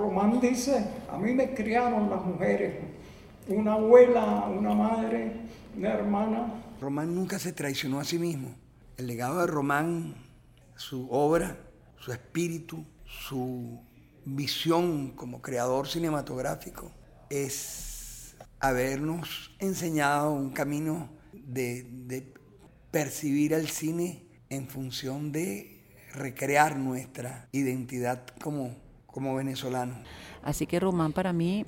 Román dice, a mí me criaron las mujeres, una abuela, una madre, una hermana. Román nunca se traicionó a sí mismo. El legado de Román, su obra, su espíritu, su visión como creador cinematográfico, es habernos enseñado un camino de, percibir el cine en función de recrear nuestra identidad como, como venezolanos. Así que Román para mí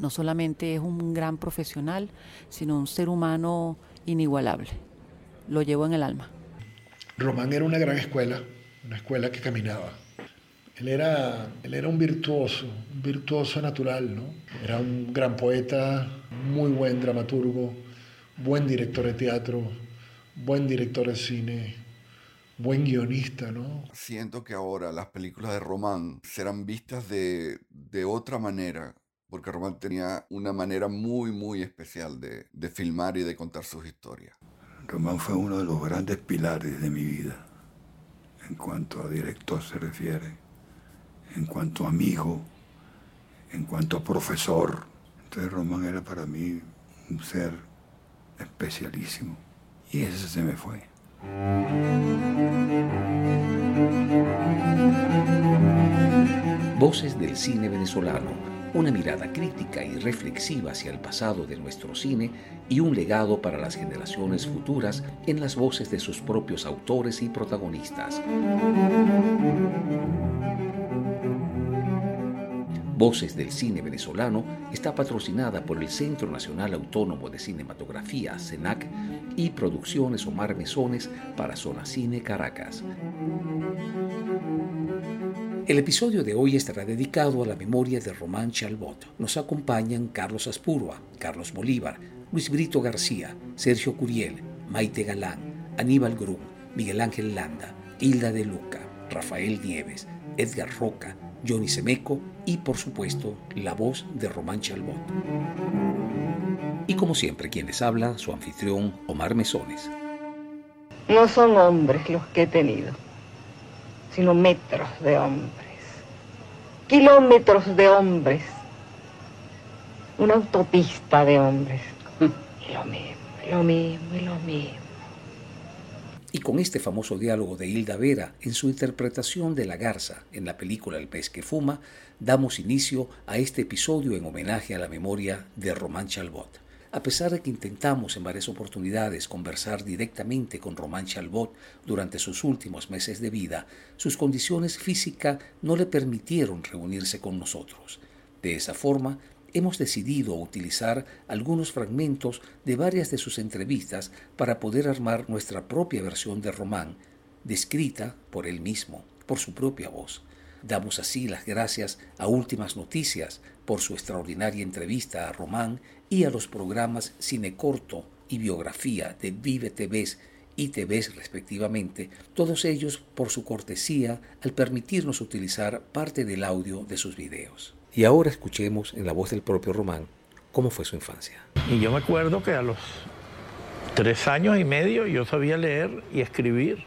no solamente es un gran profesional, sino un ser humano inigualable. Lo llevo en el alma. Román era una gran escuela, una escuela que caminaba. Él era, él era un virtuoso, un virtuoso natural, ¿no? Era un gran poeta, muy buen dramaturgo, buen director de teatro, buen director de cine, buen guionista, ¿no? Siento que ahora las películas de Román serán vistas de, de otra manera, porque Román tenía una manera muy, muy especial de, de filmar y de contar sus historias. Román fue uno de los grandes pilares de mi vida, en cuanto a director se refiere, en cuanto a amigo, en cuanto a profesor. Entonces Román era para mí un ser especialísimo. Y ese se me fue. Voces del cine venezolano, una mirada crítica y reflexiva hacia el pasado de nuestro cine y un legado para las generaciones futuras en las voces de sus propios autores y protagonistas. Voces del Cine Venezolano está patrocinada por el Centro Nacional Autónomo de Cinematografía, CENAC, y Producciones Omar Mesones para Zona Cine Caracas. El episodio de hoy estará dedicado a la memoria de Román Chalbot. Nos acompañan Carlos Aspurua, Carlos Bolívar, Luis Brito García, Sergio Curiel, Maite Galán, Aníbal Grum, Miguel Ángel Landa, Hilda de Luca, Rafael Nieves, Edgar Roca, Johnny Semeco y por supuesto la voz de Román Chalbot. Y como siempre quien les habla, su anfitrión Omar Mesones. No son hombres los que he tenido, sino metros de hombres, kilómetros de hombres, una autopista de hombres. Lo mismo, lo mismo, lo mismo. Y con este famoso diálogo de Hilda Vera en su interpretación de la garza en la película El pez que fuma, damos inicio a este episodio en homenaje a la memoria de Román Chalbot. A pesar de que intentamos en varias oportunidades conversar directamente con Román Chalbot durante sus últimos meses de vida, sus condiciones físicas no le permitieron reunirse con nosotros. De esa forma, hemos decidido utilizar algunos fragmentos de varias de sus entrevistas para poder armar nuestra propia versión de Román, descrita por él mismo, por su propia voz. Damos así las gracias a Últimas Noticias por su extraordinaria entrevista a Román y a los programas Cine Corto y Biografía de Vive TVs y TVs respectivamente, todos ellos por su cortesía al permitirnos utilizar parte del audio de sus videos. Y ahora escuchemos en la voz del propio Román cómo fue su infancia. Y yo me acuerdo que a los tres años y medio yo sabía leer y escribir.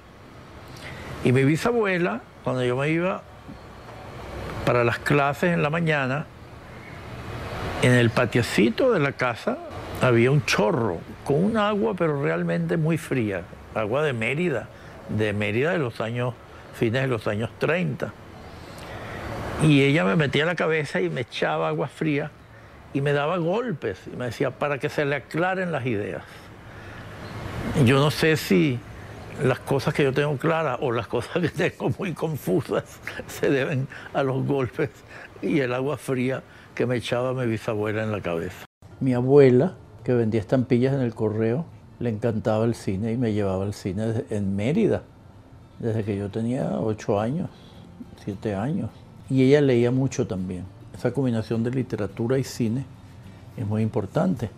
Y mi bisabuela, cuando yo me iba para las clases en la mañana, en el patiecito de la casa había un chorro con un agua, pero realmente muy fría, agua de Mérida, de Mérida de los años, fines de los años 30. Y ella me metía la cabeza y me echaba agua fría y me daba golpes y me decía para que se le aclaren las ideas. Yo no sé si las cosas que yo tengo claras o las cosas que tengo muy confusas se deben a los golpes y el agua fría que me echaba mi bisabuela en la cabeza. Mi abuela, que vendía estampillas en el correo, le encantaba el cine y me llevaba al cine en Mérida, desde que yo tenía ocho años, siete años. Y ella leía mucho también. Esa combinación de literatura y cine es muy importante,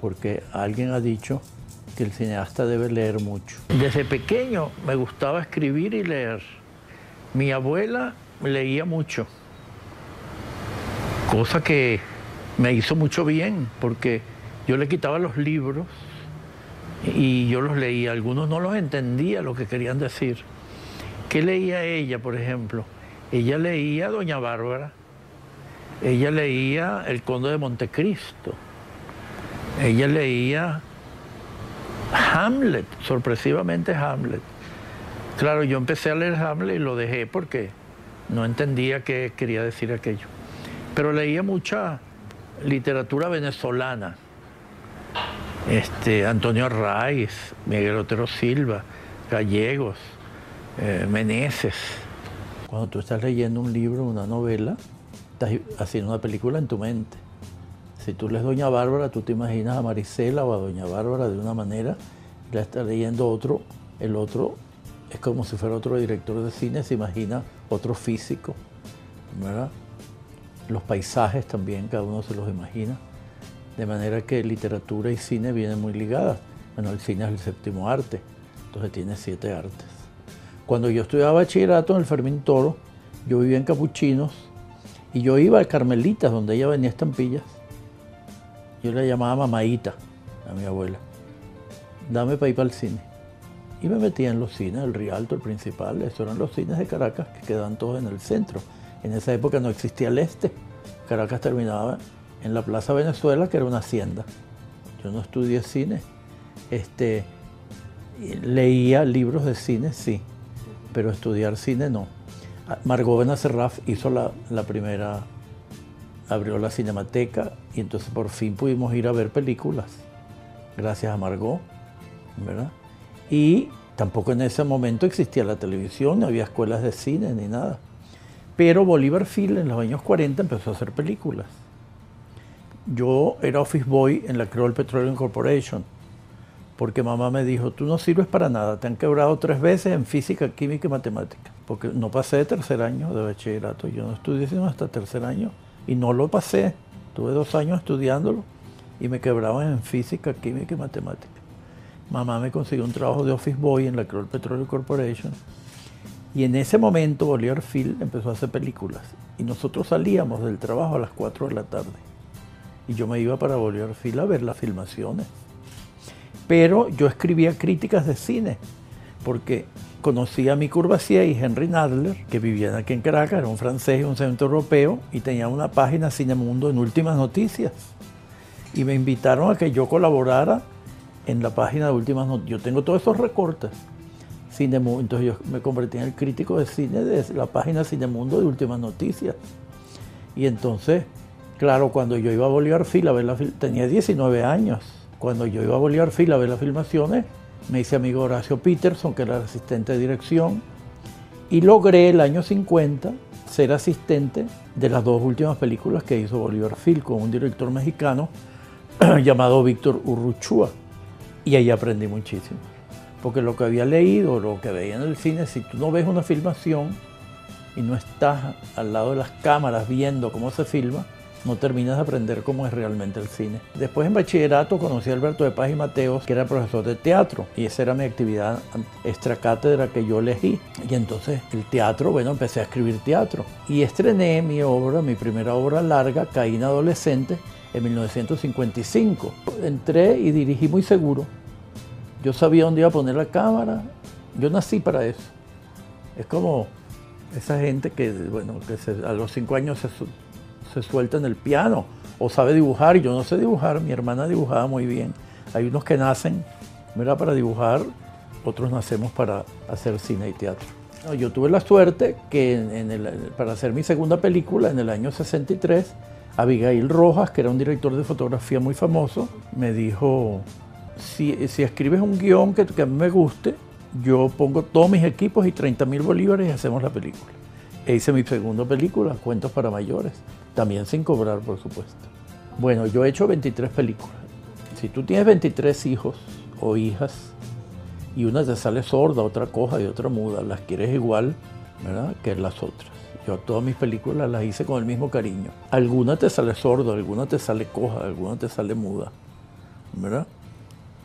porque alguien ha dicho que el cineasta debe leer mucho. Desde pequeño me gustaba escribir y leer. Mi abuela leía mucho, cosa que me hizo mucho bien, porque yo le quitaba los libros y yo los leía. Algunos no los entendía lo que querían decir. ¿Qué leía ella, por ejemplo? Ella leía Doña Bárbara ella leía El Conde de Montecristo, ella leía Hamlet, sorpresivamente Hamlet. Claro, yo empecé a leer Hamlet y lo dejé porque no entendía qué quería decir aquello. Pero leía mucha literatura venezolana. Este, Antonio Arraiz, Miguel Otero Silva, Gallegos, eh. Cuando tú estás leyendo un libro, una novela, estás haciendo una película en tu mente. Si tú lees Doña Bárbara, tú te imaginas a Marisela o a Doña Bárbara de una manera, la estás leyendo otro, el otro es como si fuera otro director de cine, se imagina otro físico, ¿verdad? Los paisajes también, cada uno se los imagina. De manera que literatura y cine vienen muy ligadas. Bueno, el cine es el séptimo arte, entonces tiene siete artes. Cuando yo estudiaba bachillerato en el Fermín Toro, yo vivía en Capuchinos y yo iba a Carmelitas, donde ella venía estampillas. Yo la llamaba Mamaita a mi abuela. Dame para ir para el cine. Y me metía en los cines, el Rialto, el principal, esos eran los cines de Caracas que quedan todos en el centro. En esa época no existía el este. Caracas terminaba en la Plaza Venezuela, que era una hacienda. Yo no estudié cine. Este, leía libros de cine, sí, pero estudiar cine no. Margot Benacerraf hizo la, la primera, abrió la cinemateca y entonces por fin pudimos ir a ver películas, gracias a Margot, ¿verdad? Y tampoco en ese momento existía la televisión, no había escuelas de cine ni nada. Pero Bolívar Phil en los años 40 empezó a hacer películas. Yo era office boy en la Creole Petroleum Corporation, porque mamá me dijo, tú no sirves para nada, te han quebrado tres veces en física, química y matemática, porque no pasé de tercer año de bachillerato, yo no estudié sino hasta tercer año, y no lo pasé, tuve dos años estudiándolo, y me quebraban en física, química y matemática. Mamá me consiguió un trabajo de office boy en la Creole Petroleum Corporation, y en ese momento Bolívar Phil empezó a hacer películas, y nosotros salíamos del trabajo a las 4 de la tarde y yo me iba para Bolívar Fila a ver las filmaciones. Pero yo escribía críticas de cine, porque conocía a mi Courvoisier y Henry Nadler, que vivían aquí en Caracas, era un francés y un centro europeo, y tenía una página Cinemundo en Últimas Noticias. Y me invitaron a que yo colaborara en la página de Últimas Noticias. Yo tengo todos esos recortes. Cinemundo, entonces yo me convertí en el crítico de cine de la página Cinemundo de Últimas Noticias. Y entonces Claro, cuando yo iba a Bolívar Fila tenía 19 años. Cuando yo iba a Bolívar Fila a ver las filmaciones, me hice amigo Horacio Peterson, que era asistente de dirección, y logré el año 50 ser asistente de las dos últimas películas que hizo Bolívar Phil con un director mexicano llamado Víctor Urruchua. Y ahí aprendí muchísimo. Porque lo que había leído, lo que veía en el cine, si tú no ves una filmación y no estás al lado de las cámaras viendo cómo se filma, no terminas de aprender cómo es realmente el cine. Después en bachillerato conocí a Alberto de Paz y Mateos, que era profesor de teatro, y esa era mi actividad extra cátedra que yo elegí. Y entonces el teatro, bueno, empecé a escribir teatro. Y estrené mi obra, mi primera obra larga, Caína Adolescente, en 1955. Entré y dirigí muy seguro. Yo sabía dónde iba a poner la cámara. Yo nací para eso. Es como esa gente que, bueno, que a los cinco años se se suelta en el piano o sabe dibujar. Yo no sé dibujar, mi hermana dibujaba muy bien. Hay unos que nacen mira, para dibujar, otros nacemos para hacer cine y teatro. yo tuve la suerte que para hacer mi segunda película en el año 63, Abigail Rojas, que era un director de fotografía muy famoso, me dijo, si, escribes un guion que, que a mí me guste, yo pongo todos mis equipos y 30 mil bolívares y hacemos la película. E hice mi segunda película, Cuentos para Mayores, también sin cobrar, por supuesto. Bueno, yo he hecho 23 películas. Si tú tienes 23 hijos o hijas y una te sale sorda, otra coja y otra muda, las quieres igual ¿verdad? que las otras. Yo todas mis películas las hice con el mismo cariño. Alguna te sale sorda, alguna te sale coja, alguna te sale muda. ¿verdad?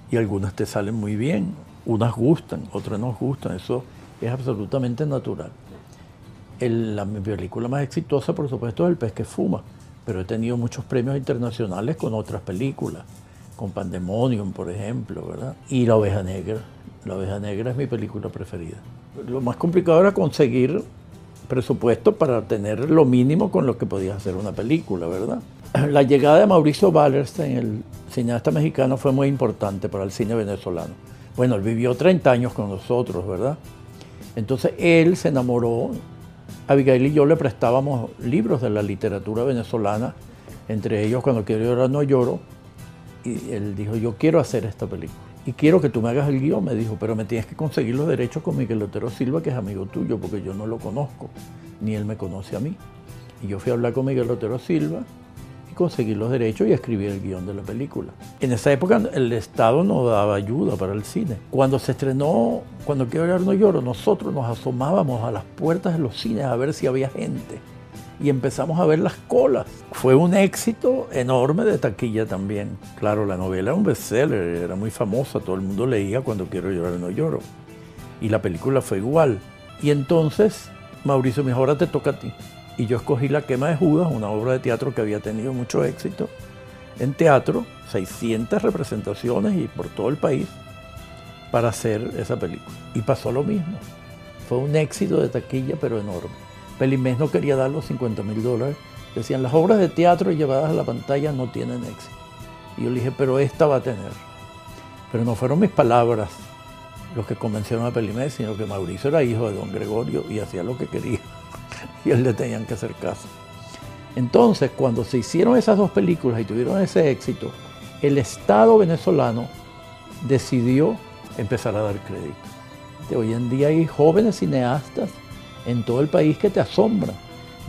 Y algunas te salen muy bien. Unas gustan, otras no gustan. Eso es absolutamente natural la, mi película más exitosa, por supuesto, es El pez que fuma, pero he tenido muchos premios internacionales con otras películas, con Pandemonium, por ejemplo, ¿verdad? Y La oveja negra. La oveja negra es mi película preferida. Lo más complicado era conseguir presupuesto para tener lo mínimo con lo que podías hacer una película, ¿verdad? La llegada de Mauricio Wallerstein, el cineasta mexicano, fue muy importante para el cine venezolano. Bueno, él vivió 30 años con nosotros, ¿verdad? Entonces él se enamoró, Abigail y yo le prestábamos libros de la literatura venezolana, entre ellos Cuando quiero llorar no lloro, y él dijo, yo quiero hacer esta película. Y quiero que tú me hagas el guion, me dijo, pero me tienes que conseguir los derechos con Miguel Otero Silva, que es amigo tuyo, porque yo no lo conozco, ni él me conoce a mí. Y yo fui a hablar con Miguel Otero Silva y conseguí los derechos y escribí el guion de la película. En esa época el Estado no daba ayuda para el cine. Cuando se estrenó Cuando quiero llorar no lloro, nosotros nos asomábamos a las puertas de los cines a ver si había gente y empezamos a ver las colas. Fue un éxito enorme de taquilla también. Claro, la novela era un bestseller, era muy famosa, todo el mundo leía Cuando quiero llorar no lloro. Y la película fue igual. Y entonces Mauricio me dijo, ahora te toca a ti. Y yo escogí La quema de Judas, una obra de teatro que había tenido mucho éxito en teatro, 600 representaciones y por todo el país, para hacer esa película. Y pasó lo mismo. Fue un éxito de taquilla, pero enorme. Pelimés no quería dar los 50 mil dólares. Decían, las obras de teatro llevadas a la pantalla no tienen éxito. Y yo le dije, pero esta va a tener. Pero no fueron mis palabras los que convencieron a Pelimés, sino que Mauricio era hijo de don Gregorio y hacía lo que quería. y él le tenían que hacer caso. Entonces, cuando se hicieron esas dos películas y tuvieron ese éxito, el Estado venezolano decidió empezar a dar crédito. De hoy en día hay jóvenes cineastas en todo el país que te asombra.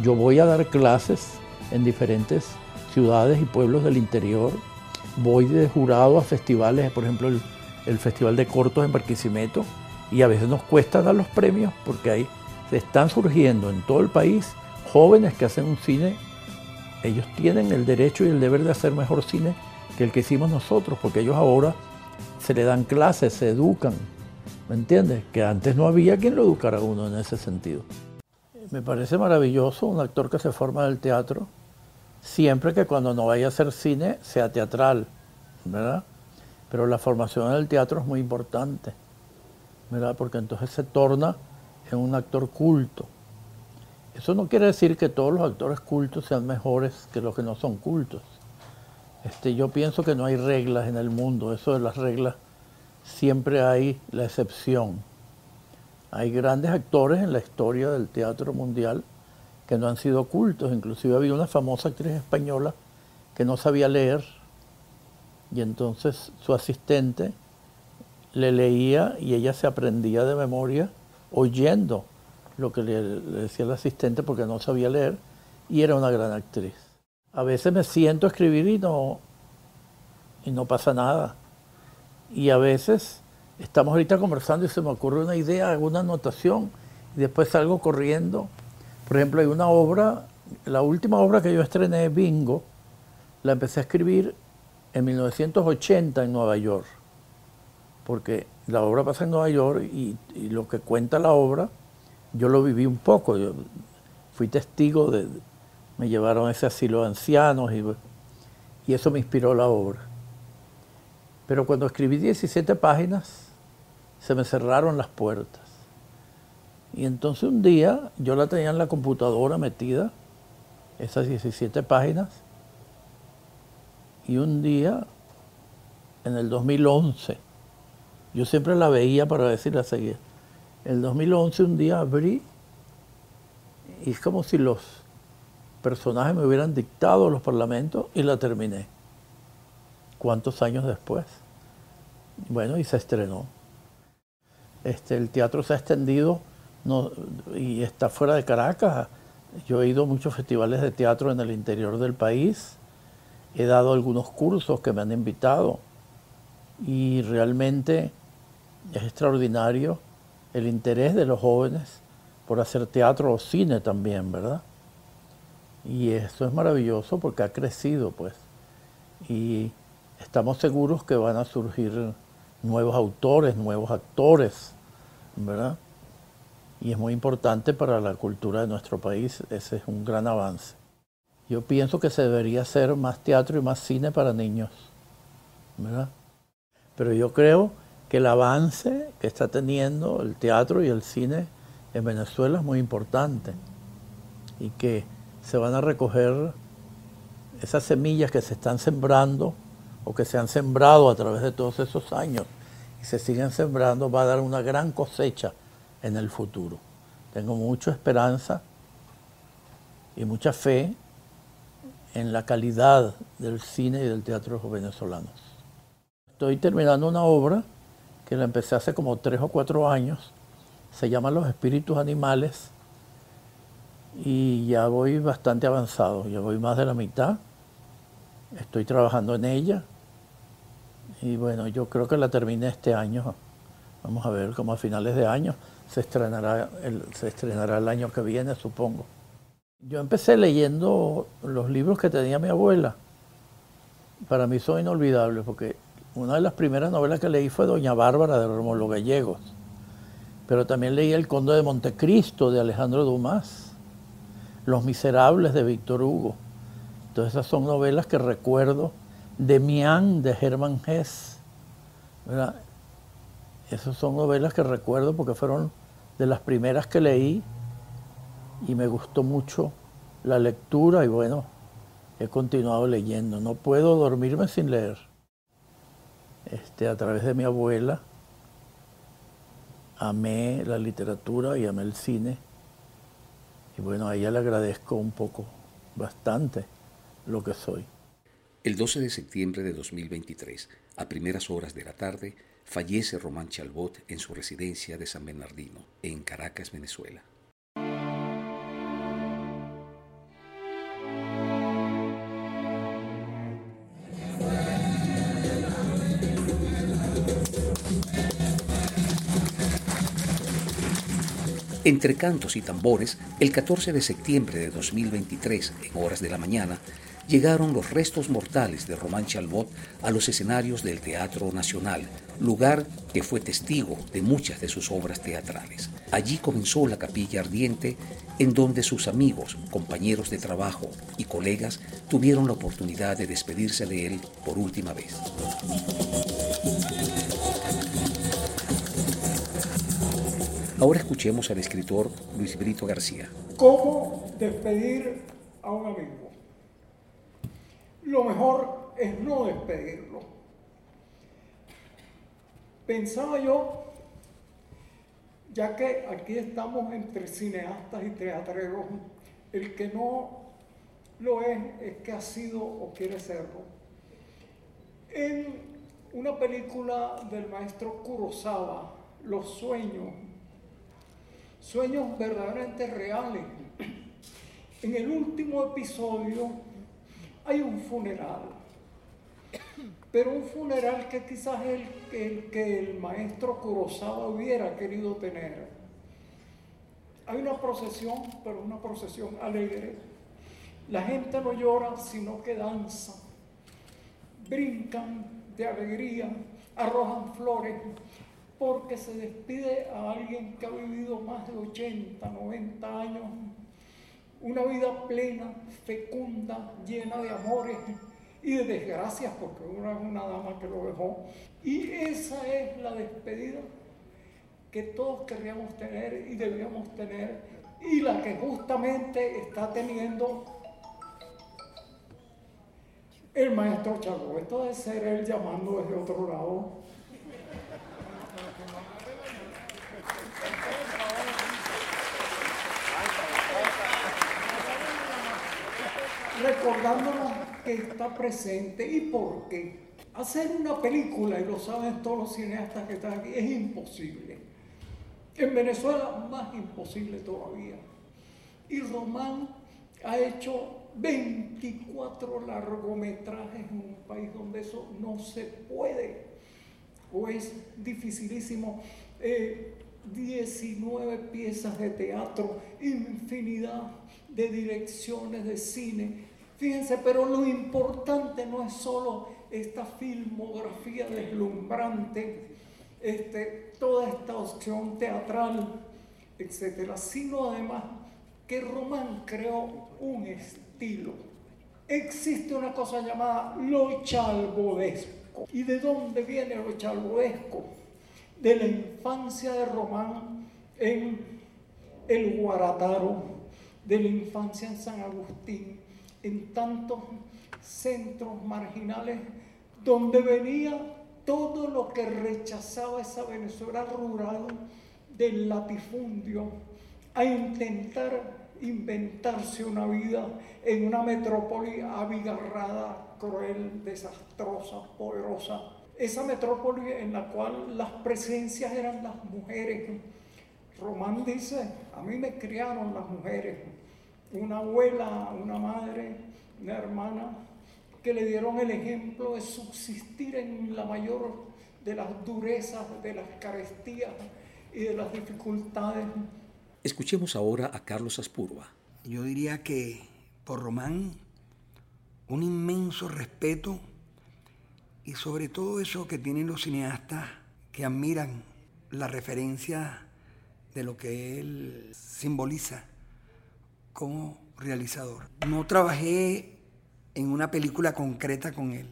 Yo voy a dar clases en diferentes ciudades y pueblos del interior. Voy de jurado a festivales, por ejemplo el, Festival de Cortos en Barquisimeto, y a veces nos cuesta dar los premios porque se están surgiendo en todo el país jóvenes que hacen un cine. Ellos tienen el derecho y el deber de hacer mejor cine que el que hicimos nosotros, porque ellos ahora se le dan clases, se educan, ¿Me entiendes? Que antes no había quien lo educara a uno en ese sentido. Me parece maravilloso un actor que se forma del teatro, siempre que cuando no vaya a hacer cine sea teatral, ¿verdad? Pero la formación en el teatro es muy importante, ¿verdad? Porque entonces se torna en un actor culto. Eso no quiere decir que todos los actores cultos sean mejores que los que no son cultos. Este, yo pienso que no hay reglas en el mundo, eso de las reglas siempre hay la excepción. Hay grandes actores en la historia del teatro mundial que no han sido ocultos. Inclusive había una famosa actriz española que no sabía leer y entonces su asistente le leía y ella se aprendía de memoria oyendo lo que le, decía el asistente porque no sabía leer y era una gran actriz. A veces me siento a escribir y no, y no pasa nada y a veces estamos ahorita conversando y se me ocurre una idea, alguna anotación, y después salgo corriendo. Por ejemplo, hay una obra, la última obra que yo estrené, Bingo, la empecé a escribir en 1980 en Nueva York, porque la obra pasa en Nueva York y, lo que cuenta la obra, yo lo viví un poco, yo fui testigo de, me llevaron a ese asilo de ancianos y, y eso me inspiró la obra. Pero cuando escribí 17 páginas, se me cerraron las puertas. Y entonces un día yo la tenía en la computadora metida, esas 17 páginas, y un día, en el 2011, yo siempre la veía para decir la seguía. En el 2011 un día abrí y es como si los personajes me hubieran dictado los parlamentos y la terminé. ¿Cuántos años después? Bueno, y se estrenó. Este, el teatro se ha extendido y está fuera de Caracas. Yo he ido a muchos festivales de teatro en el interior del país. He dado algunos cursos que me han invitado y realmente es extraordinario el interés de los jóvenes por hacer teatro o cine también, ¿verdad? Y eso es maravilloso porque ha crecido, pues. Y estamos seguros que van a surgir nuevos autores, nuevos actores, ¿verdad? Y es muy importante para la cultura de nuestro país, ese es un gran avance. Yo pienso que se debería hacer más teatro y más cine para niños, ¿verdad? Pero yo creo que el avance que está teniendo el teatro y el cine en Venezuela es muy importante. y que se van a recoger esas semillas que se están sembrando o que se han sembrado a través de todos esos años y se siguen sembrando, va a dar una gran cosecha en el futuro. Tengo mucha esperanza y mucha fe en la calidad del cine y del teatro venezolanos. Estoy terminando una obra que la empecé hace como tres o cuatro años, se llama Los Espíritus Animales y ya voy bastante avanzado, ya voy más de la mitad, estoy trabajando en ella y bueno, yo creo que la terminé este año, vamos a ver, como a finales de año, se estrenará el, se estrenará el año que viene, supongo. Yo empecé leyendo los libros que tenía mi abuela. Para mí son inolvidables porque una de las primeras novelas que leí fue Doña Bárbara de Rómulo Gallegos. Pero también leí El Conde de Montecristo de Alejandro Dumas, Los Miserables de Víctor Hugo. Entonces esas son novelas que recuerdo. Demián de Hermann Hesse. Esas son novelas que recuerdo porque fueron de las primeras que leí y me gustó mucho la lectura y bueno, he continuado leyendo. No puedo dormirme sin leer. Este, a través de mi abuela amé la literatura y amé el cine. Y bueno, a ella le agradezco un poco, bastante, lo que soy. El 12 de septiembre de 2023, a primeras horas de la tarde, fallece Román Chalbot en su residencia de San Bernardino, en Caracas, Venezuela. Entre cantos y tambores, el 14 de septiembre de 2023, en horas de la mañana, llegaron los restos mortales de Román Chalbot a los escenarios del Teatro Nacional, lugar que fue testigo de muchas de sus obras teatrales. Allí comenzó la capilla ardiente, en donde sus amigos, compañeros de trabajo y colegas tuvieron la oportunidad de despedirse de él por última vez. Ahora escuchemos al escritor Luis Brito García. ¿Cómo despedir a un amigo? Lo mejor es no despedirlo. Pensaba yo, ya que aquí estamos entre cineastas y teatreros, el que no lo es es que ha sido o quiere serlo. En una película del maestro Kurosawa, Los sueños, sueños verdaderamente reales. En el último episodio hay un funeral, pero un funeral que quizás el, el que el maestro Kurosawa hubiera querido tener. Hay una procesión, pero una procesión alegre. La gente no llora, sino que danza. Brincan de alegría, arrojan flores, porque se despide a alguien que ha vivido más de 80, 90 años, una vida plena, fecunda, llena de amores y de desgracias, porque una es una dama que lo dejó. Y esa es la despedida que todos querríamos tener y debíamos tener, y la que justamente está teniendo el maestro Chago. Esto debe ser él llamando desde otro lado recordándonos que está presente y por qué. Hacer una película, y lo saben todos los cineastas que están aquí, es imposible. En Venezuela más imposible todavía. Y Román ha hecho 24 largometrajes en un país donde eso no se puede o es dificilísimo. 19 eh, piezas de teatro, infinidad de direcciones de cine, Fíjense, pero lo importante no es solo esta filmografía deslumbrante, este, toda esta opción teatral, etcétera, sino además que Román creó un estilo. Existe una cosa llamada lo chalbodesco. ¿Y de dónde viene lo chalbodesco? De la infancia de Román en el Guarataro, de la infancia en San Agustín, en tantos centros marginales donde venía todo lo que rechazaba esa Venezuela rural del latifundio a intentar inventarse una vida en una metrópoli abigarrada, cruel, desastrosa, poderosa. Esa metrópoli en la cual las presencias eran las mujeres. Román dice, a mí me criaron las mujeres, una abuela, una madre, una hermana, que le dieron el ejemplo de subsistir en la mayor de las durezas, de las carestías y de las dificultades. Escuchemos ahora a Carlos Aspurba. Yo diría que por Román un inmenso respeto y sobre todo eso que tienen los cineastas que admiran la referencia de lo que él simboliza como realizador. No trabajé en una película concreta con él.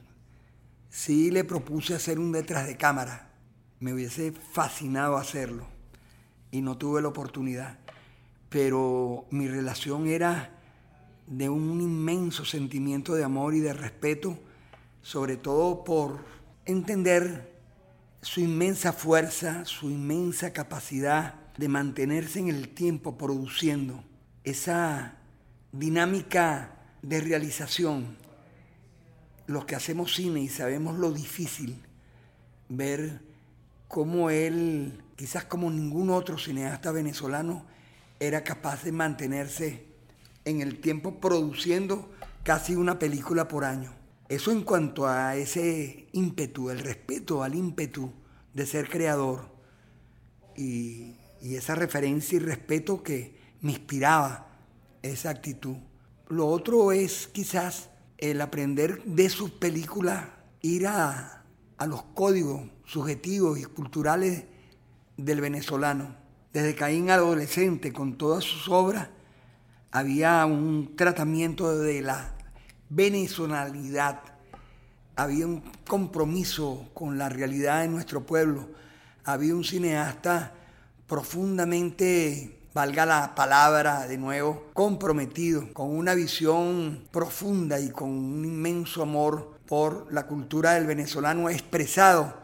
Sí le propuse hacer un detrás de cámara. Me hubiese fascinado hacerlo y no tuve la oportunidad. Pero mi relación era de un inmenso sentimiento de amor y de respeto, sobre todo por entender su inmensa fuerza, su inmensa capacidad de mantenerse en el tiempo produciendo esa dinámica de realización. Los que hacemos cine y sabemos lo difícil, ver cómo él, quizás como ningún otro cineasta venezolano, era capaz de mantenerse en el tiempo produciendo casi una película por año. Eso en cuanto a ese ímpetu, el respeto al ímpetu de ser creador y, y esa referencia y respeto que me inspiraba esa actitud. Lo otro es quizás el aprender de sus películas, ir a, los códigos subjetivos y culturales del venezolano. Desde Caín adolescente, con todas sus obras, había un tratamiento de la venezolanidad, había un compromiso con la realidad de nuestro pueblo, había un cineasta profundamente valga la palabra de nuevo, comprometido, con una visión profunda y con un inmenso amor por la cultura del venezolano expresado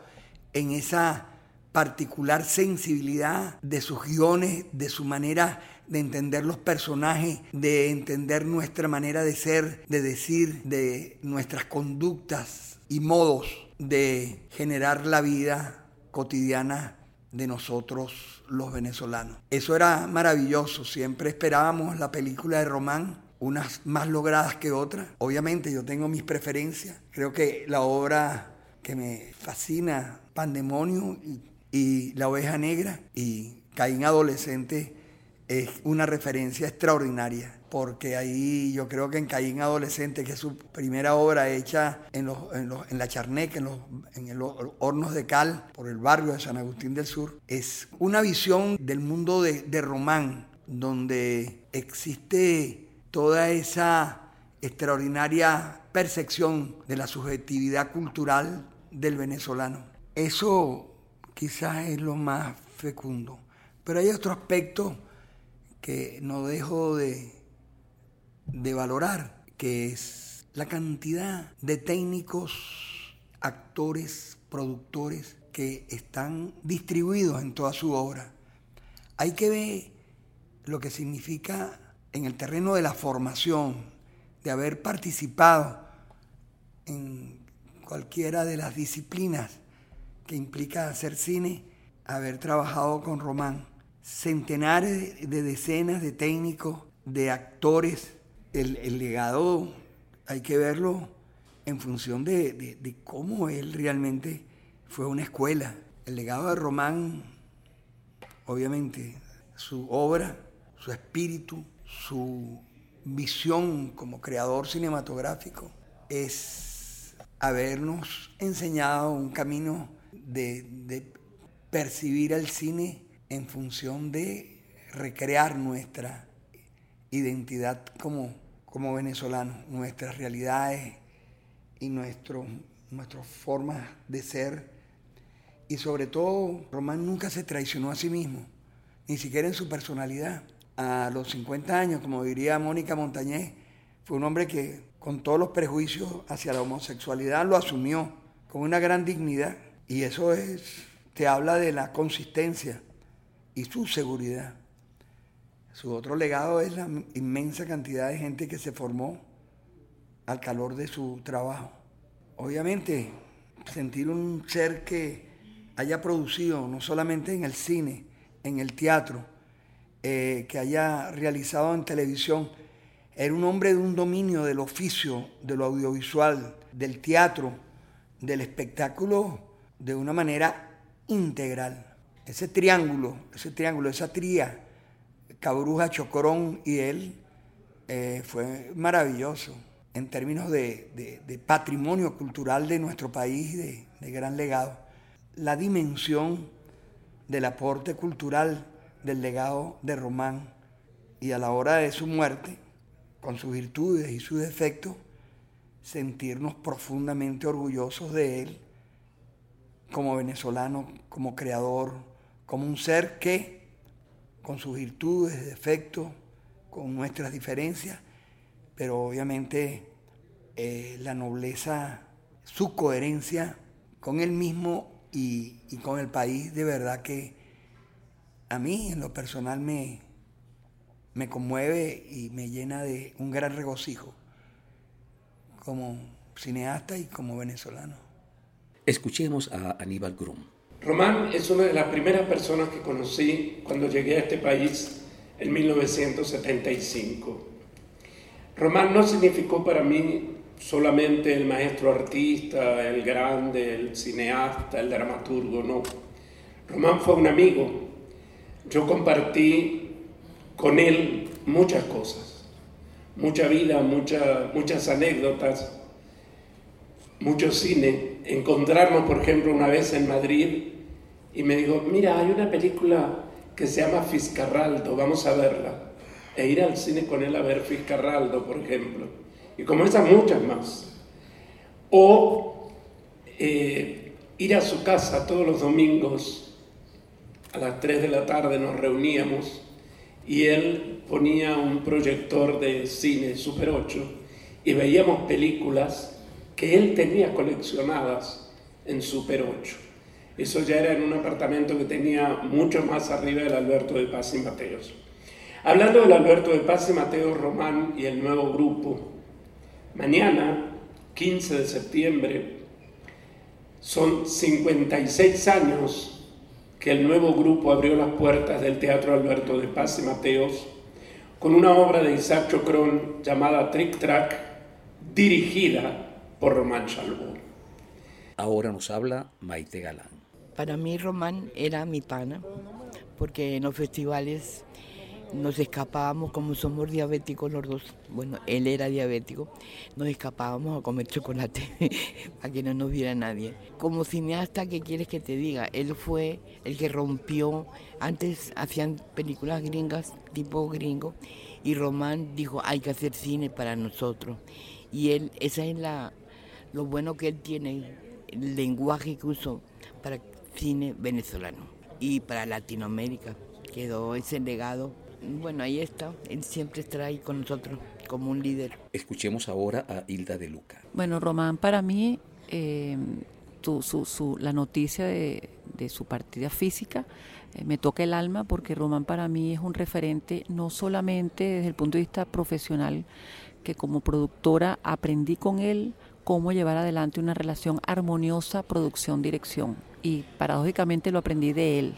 en esa particular sensibilidad de sus guiones, de su manera de entender los personajes, de entender nuestra manera de ser, de decir, de nuestras conductas y modos de generar la vida cotidiana de nosotros los venezolanos. Eso era maravilloso, siempre esperábamos la película de Román, unas más logradas que otras. Obviamente yo tengo mis preferencias, creo que la obra que me fascina, Pandemonio y, y La oveja negra y Caín adolescente es una referencia extraordinaria porque ahí yo creo que en Caín Adolescente, que es su primera obra hecha en, los, en, la Charneca, en los, en los hornos de cal, por el barrio de San Agustín del Sur, es una visión del mundo de, de Román, donde existe toda esa extraordinaria percepción de la subjetividad cultural del venezolano. Eso quizás es lo más fecundo. Pero hay otro aspecto que no dejo de, de valorar, que es la cantidad de técnicos, actores, productores que están distribuidos en toda su obra. Hay que ver lo que significa en el terreno de la formación, de haber participado en cualquiera de las disciplinas que implica hacer cine, haber trabajado con Román. Centenares de decenas de técnicos, de actores, el, legado hay que verlo en función de, cómo él realmente fue una escuela. El legado de Román, obviamente, su obra, su espíritu, su visión como creador cinematográfico, es habernos enseñado un camino de, de percibir al cine en función de recrear nuestra identidad como como venezolanos, nuestras realidades y nuestro, nuestras formas de ser. Y sobre todo, Román nunca se traicionó a sí mismo, ni siquiera en su personalidad. a los 50 años, como diría Mónica Montañez, fue un hombre que con todos los prejuicios hacia la homosexualidad lo asumió con una gran dignidad y eso es, te habla de la consistencia y su seguridad. Su otro legado es la inmensa cantidad de gente que se formó al calor de su trabajo. Obviamente, sentir un ser que haya producido, no solamente en el cine, en el teatro, eh, que haya realizado en televisión, era un hombre de un dominio del oficio, de lo audiovisual, del teatro, del espectáculo, de una manera integral. Ese triángulo, ese triángulo, esa tría, Cabruja, Chocorón y él, eh, fue maravilloso en términos de, patrimonio cultural de nuestro país, de, de gran legado. La dimensión del aporte cultural del legado de Román y a la hora de su muerte, con sus virtudes y sus defectos, sentirnos profundamente orgullosos de él como venezolano, como creador, como un ser que, con sus virtudes, defectos, con nuestras diferencias, pero obviamente eh, la nobleza, su coherencia con él mismo y, con el país, de verdad que a mí en lo personal me, me conmueve y me llena de un gran regocijo como cineasta y como venezolano. Escuchemos a Aníbal Grum. Román es una de las primeras personas que conocí cuando llegué a este país en 1975. Román no significó para mí solamente el maestro artista, el grande, el cineasta, el dramaturgo, no. Román fue un amigo. Yo compartí con él muchas cosas, mucha vida, muchas anécdotas, mucho cine. Encontrarnos, por ejemplo, una vez en Madrid y me dijo, mira, hay una película que se llama Fiscarraldo, vamos a verla. E ir al cine con él a ver Fiscarraldo, por ejemplo. Y como esas muchas más. O eh, ir a su casa todos los domingos, a las 3 de la tarde nos reuníamos y él ponía un proyector de cine Super 8 y veíamos películas que él tenía coleccionadas en Super 8. Eso ya era en un apartamento que tenía mucho más arriba del Alberto de Paz y Mateos. Hablando del Alberto de Paz y Mateos Román y el nuevo grupo, mañana, 15 de septiembre, son 56 años que el nuevo grupo abrió las puertas del Teatro Alberto de Paz y Mateos con una obra de Isaac Chocrón llamada Trick Track, dirigida por Román Chalbó. Ahora nos habla Maite Galán. Para mí Román era mi pana, porque en los festivales nos escapábamos, como somos diabéticos los dos, bueno, él era diabético, nos escapábamos a comer chocolate para que no nos viera nadie. Como cineasta, ¿qué quieres que te diga? Él fue el que rompió, antes hacían películas gringas, tipo gringo, y Román dijo, hay que hacer cine para nosotros. Y él, esa es la, lo bueno que él tiene, el lenguaje que usó para cine venezolano y para Latinoamérica. Quedó ese legado bueno, ahí está. Él siempre estará ahí con nosotros como un líder. Escuchemos ahora a Hilda de Luca. Bueno, Román, para mí, eh, la noticia de, su partida física eh, me toca el alma porque Román para mí es un referente no solamente desde el punto de vista profesional, que como productora aprendí con él cómo llevar adelante una relación armoniosa producción-dirección. Y paradójicamente lo aprendí de él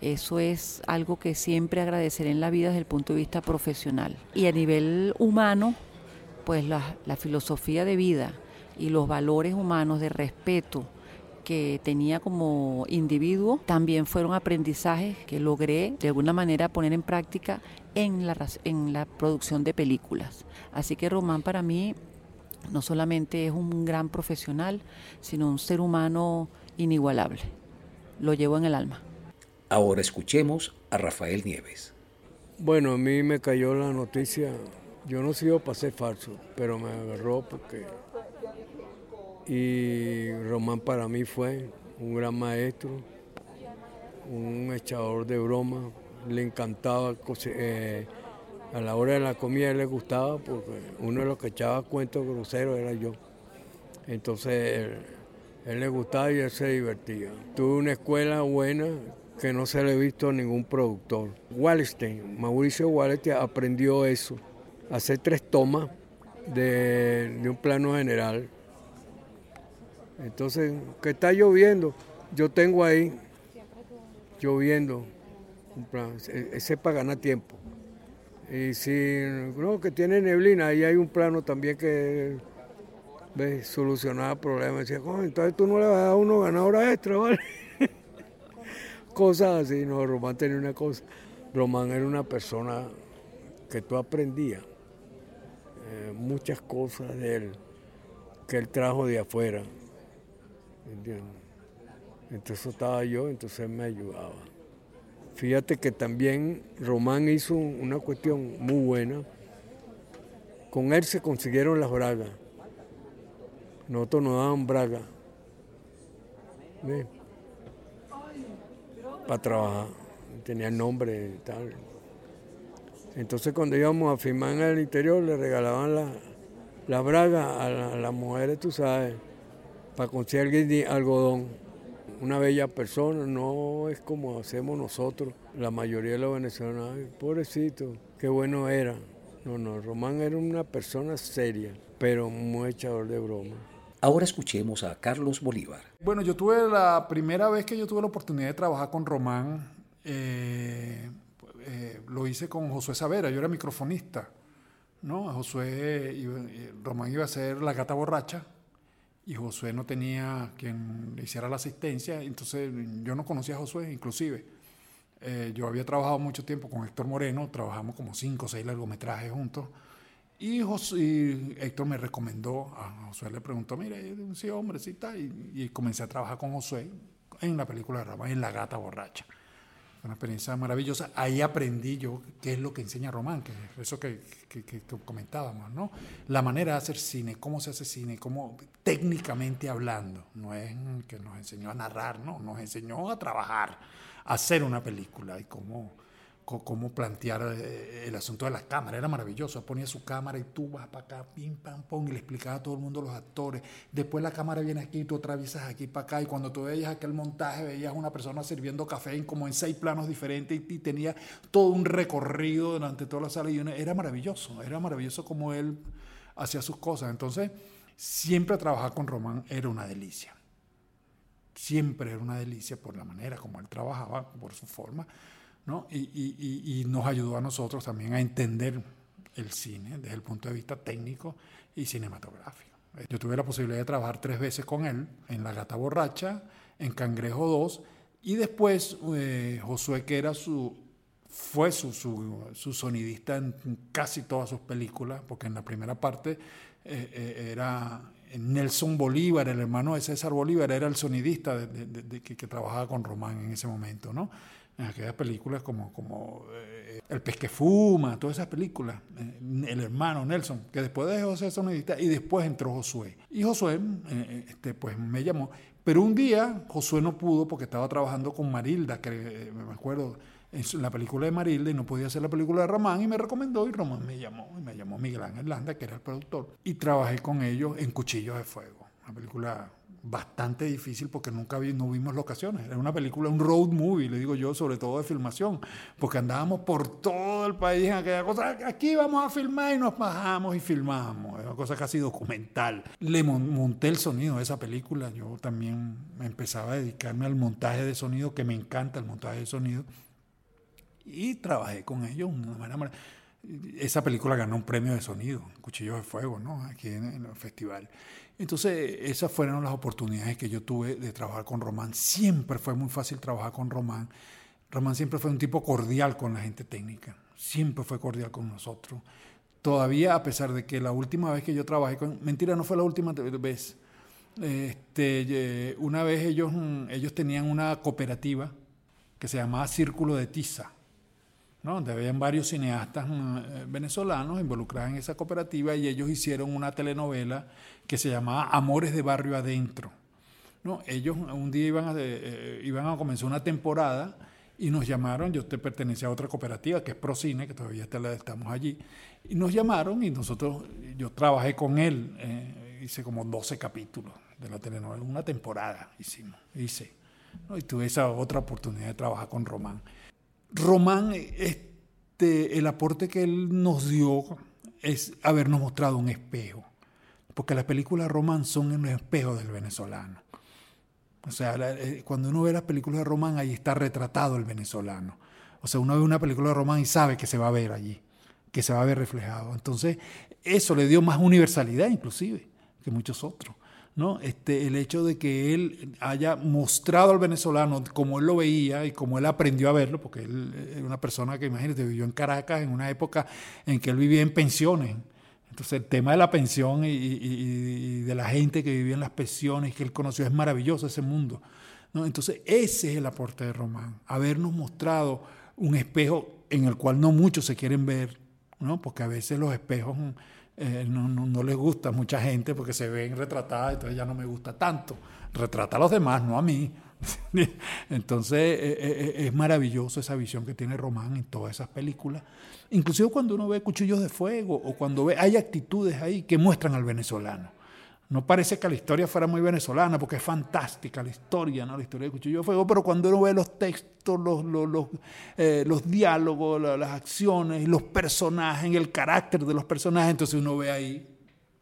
eso es algo que siempre agradeceré en la vida desde el punto de vista profesional. Y a nivel humano, pues la, filosofía de vida y los valores humanos de respeto que tenía como individuo también fueron aprendizajes que logré de alguna manera poner en práctica en la, en la producción de películas. Así que Román para mí no solamente es un gran profesional, sino un ser humano inigualable. Lo llevo en el alma. Ahora escuchemos a Rafael Nieves. Bueno, a mí me cayó la noticia, yo no sigo para ser falso, pero me agarró porque... Y Román para mí fue un gran maestro, un echador de broma, le encantaba, eh, a la hora de la comida le gustaba porque uno de los que echaba cuentos groseros era yo. Entonces él, le gustaba y él se divertía. Tuve una escuela buena que no se le ha visto a ningún productor. Wallenstein, Mauricio Wallenstein aprendió eso, hacer tres tomas de, un plano general. Entonces, que está lloviendo, yo tengo ahí lloviendo, ese es para ganar tiempo. Y si no, que tiene neblina, ahí hay un plano también que ve, solucionaba problemas. Decía, entonces tú no le vas a dar a uno ganadora extra, ¿vale? Cosas así, no, Román tenía una cosa. Román era una persona que tú aprendías eh, muchas cosas de él que él trajo de afuera. ¿Entiendes? Entonces estaba yo, entonces él me ayudaba. Fíjate que también Román hizo una cuestión muy buena. Con él se consiguieron las bragas. Nosotros nos daban bragas. Para trabajar. Tenía nombre y tal. Entonces cuando íbamos a firmar en el interior le regalaban las la bragas a, las mujeres, tú sabes, para conseguir algodón. Una bella persona, no es como hacemos nosotros, la mayoría de los venezolanos, pobrecito, qué bueno era. No, no, Román era una persona seria, pero muy echador de broma. Ahora escuchemos a Carlos Bolívar. Bueno, yo tuve la primera vez que yo tuve la oportunidad de trabajar con Román. Eh, eh, lo hice con Josué Savera, yo era microfonista, ¿no? Josué, eh, Román iba a ser la gata borracha y Josué no tenía quien le hiciera la asistencia, entonces yo no conocía a Josué inclusive. Eh, yo había trabajado mucho tiempo con Héctor Moreno, trabajamos como cinco o seis largometrajes juntos. Y, Héctor me recomendó, a Josué le preguntó, mire, sí, hombre, sí está. Y, y comencé a trabajar con Josué en la película de Ramón, en La Gata Borracha una experiencia maravillosa. Ahí aprendí yo qué es lo que enseña Román, que es eso que, comentábamos, ¿no? La manera de hacer cine, cómo se hace cine, cómo técnicamente hablando. No es que nos enseñó a narrar, no, nos enseñó a trabajar, a hacer una película y cómo cómo plantear eh, el asunto de la cámara. Era maravilloso. Ponía su cámara y tú vas para acá, pim, pam, pum, y le explicaba a todo el mundo los actores. Después la cámara viene aquí tú atraviesas aquí para acá. Y cuando tú veías aquel montaje, veías una persona sirviendo café en como en seis planos diferentes y, tenía todo un recorrido durante toda la sala. Y era maravilloso. Era maravilloso como él hacía sus cosas. Entonces, siempre trabajar con Román era una delicia. Siempre era una delicia por la manera como él trabajaba, por su forma y, nos ayudó a nosotros también a entender el cine desde el punto de vista técnico y cinematográfico. Yo tuve la posibilidad de trabajar tres veces con él, en La Gata Borracha, en Cangrejo 2, y después eh, Josué, que era su, fue su, su, sonidista en casi todas sus películas, porque en la primera parte eh, eh, era Nelson Bolívar, el hermano de César Bolívar, era el sonidista de, que, que, trabajaba con Román en ese momento, ¿no? En aquellas películas como, como eh, El pez que fuma, todas esas películas, eh, el hermano Nelson, que después de José Sonidista y después entró Josué. Y Josué, eh, este, pues me llamó, pero un día Josué no pudo porque estaba trabajando con Marilda, que me acuerdo en la película de Marilda y no podía hacer la película de Román y me recomendó y Román me llamó, y me llamó Miguel Ángel Landa, que era el productor, y trabajé con ellos en Cuchillos de Fuego, una película bastante difícil porque nunca vi, no vimos locaciones. Era una película, un road movie, le digo yo, sobre todo de filmación, porque andábamos por todo el país en aquella cosa. Aquí vamos a filmar y nos bajamos y filmamos. Es una cosa casi documental. Le monté el sonido de esa película. Yo también empezaba a dedicarme al montaje de sonido, que me encanta el montaje de sonido. Y trabajé con ellos de una manera. Esa película ganó un premio de sonido, Cuchillos de Fuego, ¿no? Aquí en el festival. Entonces, esas fueron las oportunidades que yo tuve de trabajar con Román. Siempre fue muy fácil trabajar con Román. Román siempre fue un tipo cordial con la gente técnica, siempre fue cordial con nosotros. Todavía, a pesar de que la última vez que yo trabajé con... Mentira, no fue la última vez. Este, una vez ellos, ellos tenían una cooperativa que se llamaba Círculo de Tiza donde habían varios cineastas mm, eh, venezolanos involucrados en esa cooperativa y ellos hicieron una telenovela que se llamaba Amores de Barrio Adentro. ¿no? Ellos un día iban a, eh, iban a comenzar una temporada y nos llamaron, yo te pertenecía a otra cooperativa que es Procine, que todavía estamos allí, y nos llamaron y nosotros, yo trabajé con él, eh, hice como 12 capítulos de la telenovela, una temporada hicimos, hice, y tuve esa otra oportunidad de trabajar con Román. Román, este, el aporte que él nos dio es habernos mostrado un espejo, porque las películas Román son un espejo del venezolano. O sea, eh, cuando uno ve las películas de Román, ahí está retratado el venezolano. O sea, uno ve una película de Román y sabe que se va a ver allí, que se va a ver reflejado. Entonces, eso le dio más universalidad inclusive que muchos otros. ¿No? Este, el hecho de que él haya mostrado al venezolano como él lo veía y como él aprendió a verlo, porque él es una persona que, imagínate, vivió en Caracas en una época en que él vivía en pensiones entonces el tema de la pensión y, de la gente que vivía en las pensiones que él conoció es maravilloso ese mundo. ¿no? Entonces ese es el aporte de Román, habernos mostrado un espejo en el cual no muchos se quieren ver, ¿no? porque a veces los espejos eh, no, no, les gusta a mucha gente porque se ven retratadas, entonces ya no me gusta tanto. Retrata a los demás, no a mí. Entonces eh, eh, es maravilloso esa visión que tiene Román en todas esas películas Inclusive cuando uno ve cuchillos de fuego o cuando ve, hay actitudes ahí que muestran al venezolano. No parece que la historia fuera muy venezolana, porque es fantástica la historia, ¿no? la historia de Cuchillo de Fuego, pero cuando uno ve los textos, los, los, eh, los, diálogos, las acciones, los personajes, el carácter de los personajes, entonces uno ve ahí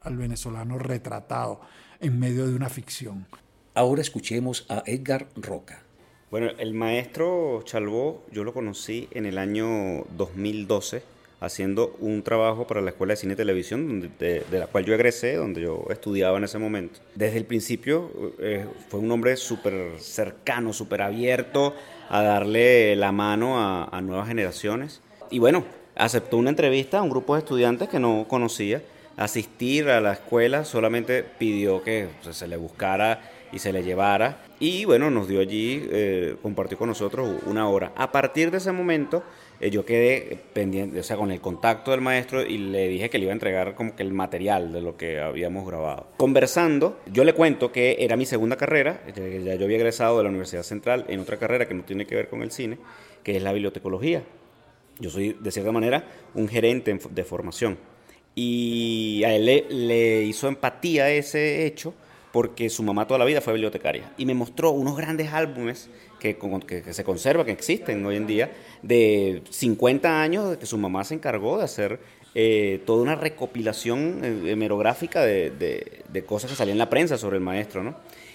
al venezolano retratado en medio de una ficción. Ahora escuchemos a Edgar Roca. Bueno, el maestro Chalbó yo lo conocí en el año 2012 haciendo un trabajo para la Escuela de Cine y Televisión, de, la cual yo egresé, donde yo estudiaba en ese momento. Desde el principio eh, fue un hombre súper cercano, súper abierto a darle la mano a, nuevas generaciones. Y bueno, aceptó una entrevista a un grupo de estudiantes que no conocía, asistir a la escuela, solamente pidió que se le buscara y se le llevara y bueno, nos dio allí, eh, compartió con nosotros una hora. A partir de ese momento, eh, yo quedé pendiente, o sea, con el contacto del maestro y le dije que le iba a entregar como que el material de lo que habíamos grabado. Conversando, yo le cuento que era mi segunda carrera, ya yo había egresado de la Universidad Central en otra carrera que no tiene que ver con el cine, que es la bibliotecología. Yo soy, de cierta manera, un gerente de formación. Y a él le hizo empatía ese hecho porque su mamá toda la vida fue bibliotecaria. Y me mostró unos grandes álbumes que, se conservan, que existen hoy en día, de 50 años de que su mamá se encargó de hacer eh, toda una recopilación eh, hemerográfica de, de, cosas que salían en la prensa sobre el maestro, ¿no?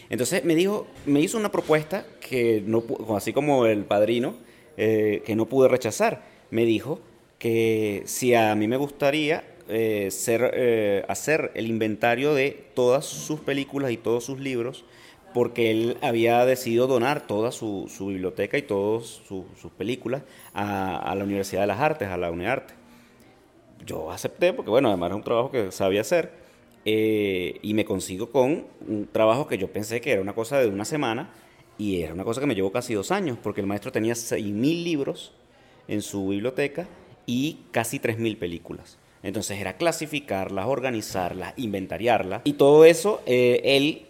Entonces me dijo, me hizo una propuesta que no, así como el padrino, eh, que no pude rechazar. Me dijo que si a mí me gustaría eh, ser, eh, hacer el inventario de todas sus películas y todos sus libros, porque él había decidido donar toda su, biblioteca y todas sus películas a, la Universidad de las Artes, a la UNEARTE. Yo acepté, porque bueno, además era un trabajo que sabía hacer, eh, y me consigo con un trabajo que yo pensé que era una cosa de una semana, y era una cosa que me llevó casi dos años, porque el maestro tenía 6.000 libros en su biblioteca y casi 3.000 películas. Entonces era clasificarlas, organizarlas, inventariarlas. Y todo eso eh,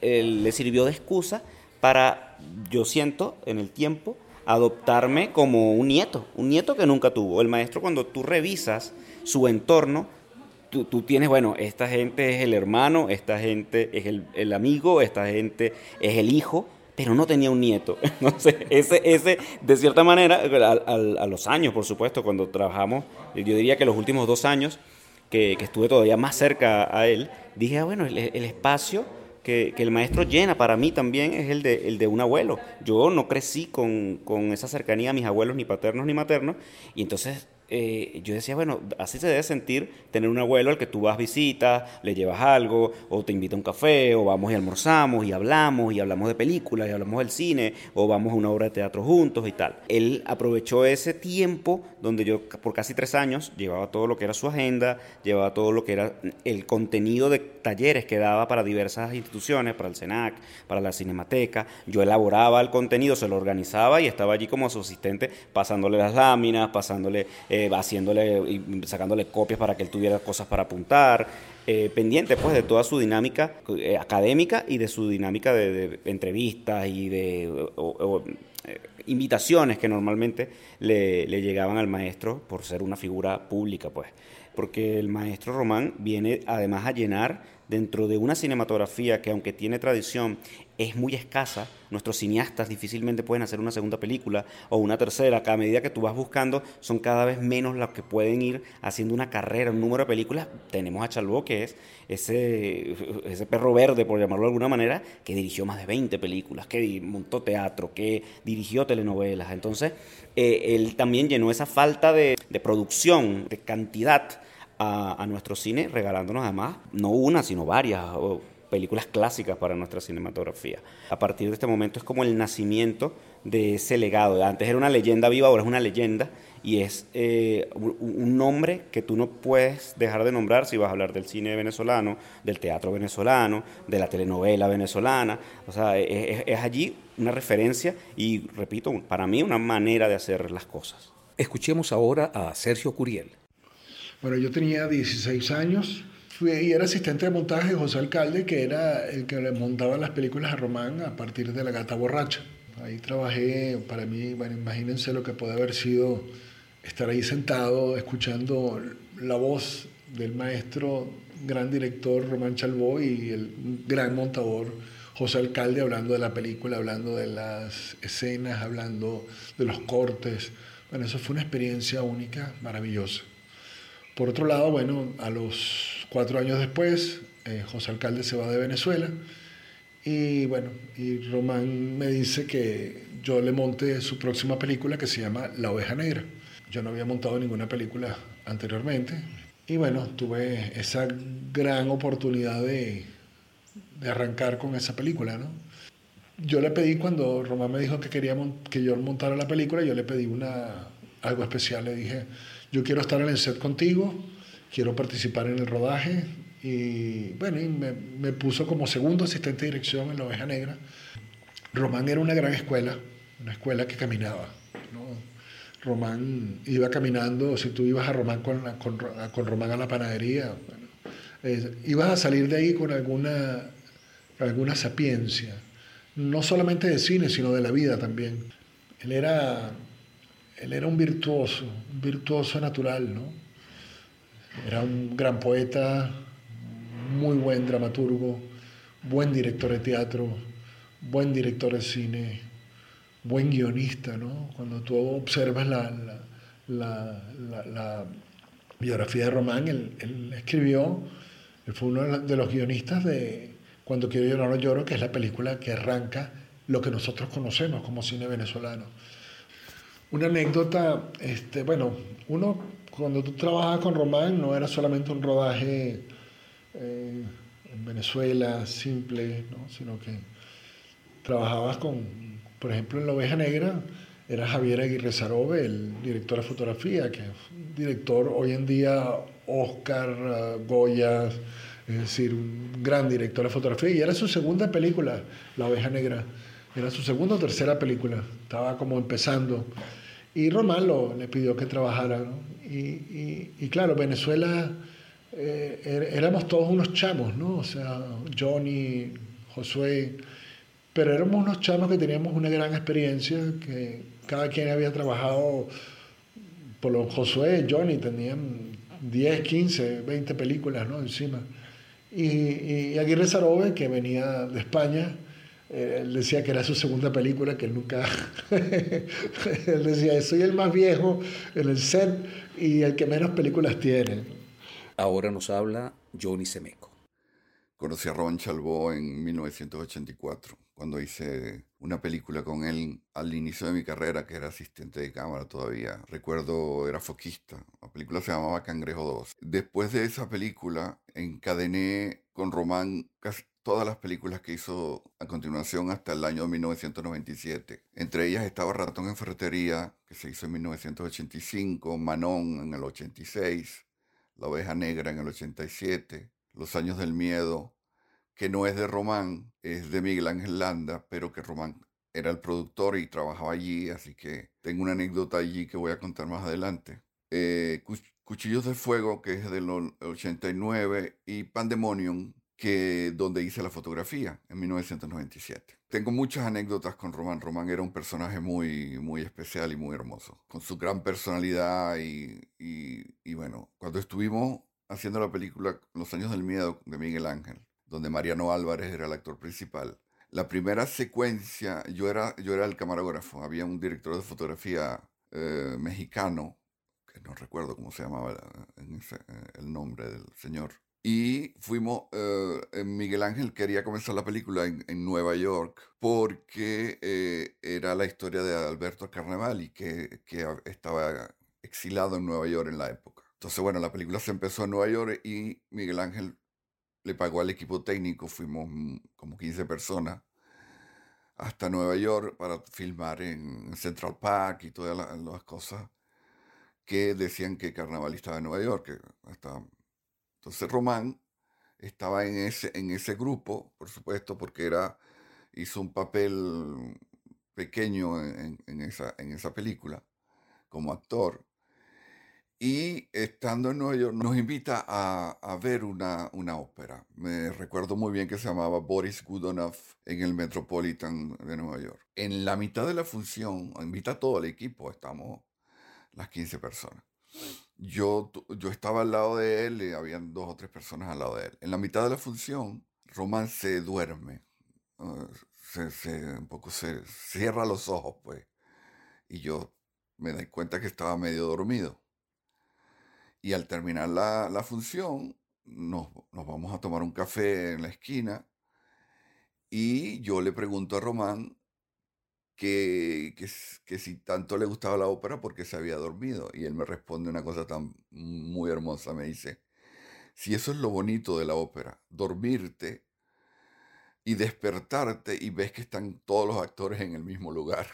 él, le sirvió de excusa para, yo siento, en el tiempo, adoptarme como un nieto, un nieto que nunca tuvo. El maestro cuando tú revisas su entorno, tú, tienes, bueno, esta gente es el hermano, esta gente es el, amigo, esta gente es el hijo, pero no tenía un nieto. Entonces, ese, ese de cierta manera, a, a los años, por supuesto, cuando trabajamos, yo diría que los últimos dos años, que, estuve todavía más cerca a él, dije, ah, bueno, el, espacio que, el maestro llena para mí también es el de, el de un abuelo. Yo no crecí con, con esa cercanía a mis abuelos, ni paternos ni maternos, y entonces eh, yo decía, bueno, así se debe sentir tener un abuelo al que tú vas visita, le llevas algo, o te invita a un café, o vamos y almorzamos y hablamos, y hablamos de películas, y hablamos del cine, o vamos a una obra de teatro juntos y tal. Él aprovechó ese tiempo donde yo por casi tres años llevaba todo lo que era su agenda, llevaba todo lo que era el contenido de talleres que daba para diversas instituciones, para el SENAC, para la Cinemateca. Yo elaboraba el contenido, se lo organizaba y estaba allí como su asistente pasándole las láminas, pasándole... Eh, eh, haciéndole y sacándole copias para que él tuviera cosas para apuntar, eh, pendiente pues de toda su dinámica eh, académica y de su dinámica de, entrevistas y de invitaciones que normalmente le, le llegaban al maestro por ser una figura pública, pues. Porque el maestro Román viene además a llenar dentro de una cinematografía que aunque tiene tradición es muy escasa, nuestros cineastas difícilmente pueden hacer una segunda película o una tercera, cada medida que tú vas buscando son cada vez menos los que pueden ir haciendo una carrera, un número de películas. Tenemos a Chalbó, que es ese, ese perro verde, por llamarlo de alguna manera, que dirigió más de 20 películas, que montó teatro, que dirigió telenovelas. Entonces, eh, él también llenó esa falta de, de producción, de cantidad a, nuestro cine, regalándonos además no una, sino varias películas clásicas para nuestra cinematografía. A partir de este momento es como el nacimiento de ese legado. Antes era una leyenda viva, ahora es una leyenda y es eh, un nombre que tú no puedes dejar de nombrar si vas a hablar del cine venezolano, del teatro venezolano, de la telenovela venezolana. O sea, es, es allí una referencia y, repito, para mí una manera de hacer las cosas. Escuchemos ahora a Sergio Curiel. Bueno, yo tenía 16 años fui, y era asistente de montaje de José Alcalde, que era el que le montaba las películas a Román a partir de La Gata Borracha. Ahí trabajé, para mí, bueno, imagínense lo que puede haber sido estar ahí sentado escuchando la voz del maestro, gran director Román Chalbó y el gran montador José Alcalde hablando de la película, hablando de las escenas, hablando de los cortes. Bueno, eso fue una experiencia única, maravillosa. Por otro lado, bueno, a los cuatro años después, eh, José Alcalde se va de Venezuela y bueno, y Román me dice que yo le monte su próxima película que se llama La Oveja Negra. Yo no había montado ninguna película anteriormente y bueno, tuve esa gran oportunidad de, de arrancar con esa película, ¿no? Yo le pedí cuando Román me dijo que quería que yo montara la película, yo le pedí una, algo especial, le dije, yo quiero estar en el set contigo, quiero participar en el rodaje y bueno, y me, puso como segundo asistente de dirección en La Oveja Negra. Román era una gran escuela, una escuela que caminaba. Román iba caminando, si tú ibas a Román con, con, Román a la panadería, ibas a salir de ahí con alguna, alguna sapiencia, no solamente de cine, sino de la vida también. Él era él era un virtuoso, un virtuoso natural, ¿no? Era un gran poeta, muy buen dramaturgo, buen director de teatro, buen director de cine, buen guionista, ¿no? Cuando tú observas la, la, biografía de Román, él, escribió, él fue uno de los guionistas de Cuando quiero llorar no lloro, que es la película que arranca lo que nosotros conocemos como cine venezolano. Una anécdota, este, bueno, uno cuando tú trabajabas con Román no era solamente un rodaje eh, en Venezuela simple, ¿no? sino que trabajabas con, por ejemplo, en La Oveja Negra, era Javier Aguirre Sarobe, el director de fotografía, que es un director hoy en día Oscar, uh, Goya, es decir, un gran director de fotografía, y era su segunda película, La Oveja Negra. Era su segunda o tercera película, estaba como empezando. Y Román lo, le pidió que trabajara. Y, y, claro, Venezuela eh, er, éramos todos unos chamos, ¿no? O sea, Johnny, Josué, pero éramos unos chamos que teníamos una gran experiencia, que cada quien había trabajado, por los Josué, Johnny tenían 10, 15, 20 películas, ¿no? Encima. Y, y Aguirre Sarobe, que venía de España, él decía que era su segunda película, que él nunca... él decía, soy el más viejo en el set y el que menos películas tiene. Ahora nos habla Johnny Semeco. Conocí a Ron Chalbó en 1984, cuando hice una película con él al inicio de mi carrera, que era asistente de cámara todavía. Recuerdo, era foquista. La película se llamaba Cangrejo 2. Después de esa película, encadené con Román casi todas las películas que hizo a continuación hasta el año 1997. Entre ellas estaba Ratón en Ferretería, que se hizo en 1985, Manon en el 86, La Oveja Negra en el 87, Los Años del Miedo, que no es de Román, es de Miguel Ángel Landa, pero que Román era el productor y trabajaba allí, así que tengo una anécdota allí que voy a contar más adelante. Eh, Cuchillos de Fuego, que es del 89, y Pandemonium, que donde hice la fotografía en 1997. Tengo muchas anécdotas con Román. Román era un personaje muy, muy especial y muy hermoso, con su gran personalidad y, y, bueno, cuando estuvimos haciendo la película Los años del miedo de Miguel Ángel, donde Mariano Álvarez era el actor principal, la primera secuencia, yo era, yo era el camarógrafo, había un director de fotografía eh, mexicano, que no recuerdo cómo se llamaba eh, el nombre del señor, y fuimos, eh, Miguel Ángel quería comenzar la película en, Nueva York porque era la historia de Alberto Carnevali, que, que estaba exilado en Nueva York en la época. Entonces, bueno, la película se empezó en Nueva York y Miguel Ángel le pagó al equipo técnico, fuimos mm, como 15 personas, hasta Nueva York para filmar en Central Park y todas las, cosas que decían que Carnaval estaba en Nueva York. hasta... Entonces Román estaba en ese, en ese grupo, por supuesto, porque era, hizo un papel pequeño en, esa, en esa película como actor. Y estando en Nueva York nos invita a, ver una, una, ópera. Me recuerdo muy bien que se llamaba Boris Godunov en el Metropolitan de Nueva York. En la mitad de la función, invita a todo el equipo, estamos las 15 personas. Yo, yo estaba al lado de él y habían dos o tres personas al lado de él. En la mitad de la función, Román se duerme. Uh, se, un poco se cierra los ojos, pues. Y yo me doy cuenta que estaba medio dormido. Y al terminar la, función, nos, vamos a tomar un café en la esquina y yo le pregunto a Román que, que, si tanto le gustaba la ópera porque se había dormido. Y él me responde una cosa tan muy hermosa, me dice, si eso es lo bonito de la ópera, dormirte y despertarte y ves que están todos los actores en el mismo lugar.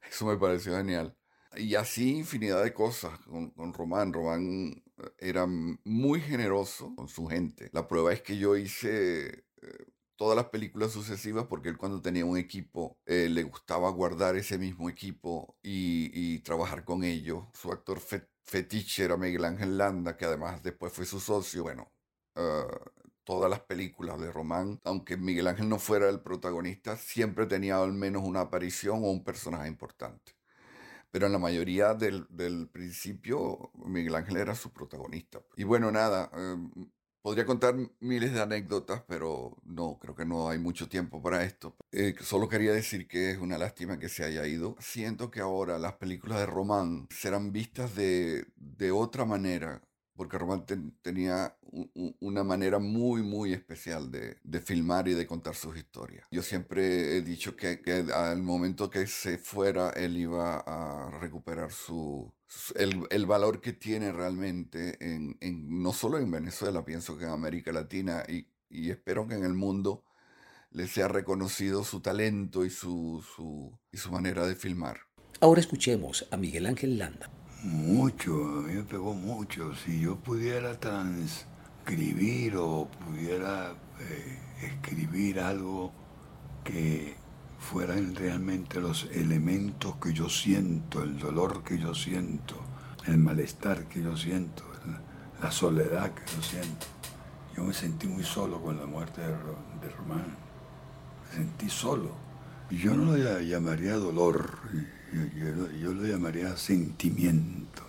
Eso me pareció genial. Y así infinidad de cosas con, con, Román. Román eh, era muy generoso con su gente. La prueba es que yo hice eh, todas las películas sucesivas porque él cuando tenía un equipo eh, le gustaba guardar ese mismo equipo y, trabajar con ellos. Su actor fetiche era Miguel Ángel Landa, que además después fue su socio. Bueno, todas las películas de Román, aunque Miguel Ángel no fuera el protagonista, siempre tenía al menos una aparición o un personaje importante pero en la mayoría del, del, principio Miguel Ángel era su protagonista. Y bueno, nada, em, podría contar miles de anécdotas, pero no, creo que no hay mucho tiempo para esto. Eh, solo quería decir que es una lástima que se haya ido. Siento que ahora las películas de Román serán vistas de, de otra manera porque Román tenía una manera muy, muy especial de, filmar y de contar sus historias. Yo siempre he dicho que, al momento que se fuera, él iba a recuperar su, el, valor que tiene realmente, en, no solo en Venezuela, pienso que en América Latina y, espero que en el mundo le sea reconocido su talento y su, su, y su manera de filmar. Ahora escuchemos a Miguel Ángel Landa. Mucho, a mí me pegó mucho. Si yo pudiera transcribir o pudiera eh, escribir algo que fueran realmente los elementos que yo siento, el dolor que yo siento, el malestar que yo siento, la soledad que yo siento. Yo me sentí muy solo con la muerte de, Román. Me sentí solo. Yo no lo llamaría dolor yo, lo llamaría sentimiento,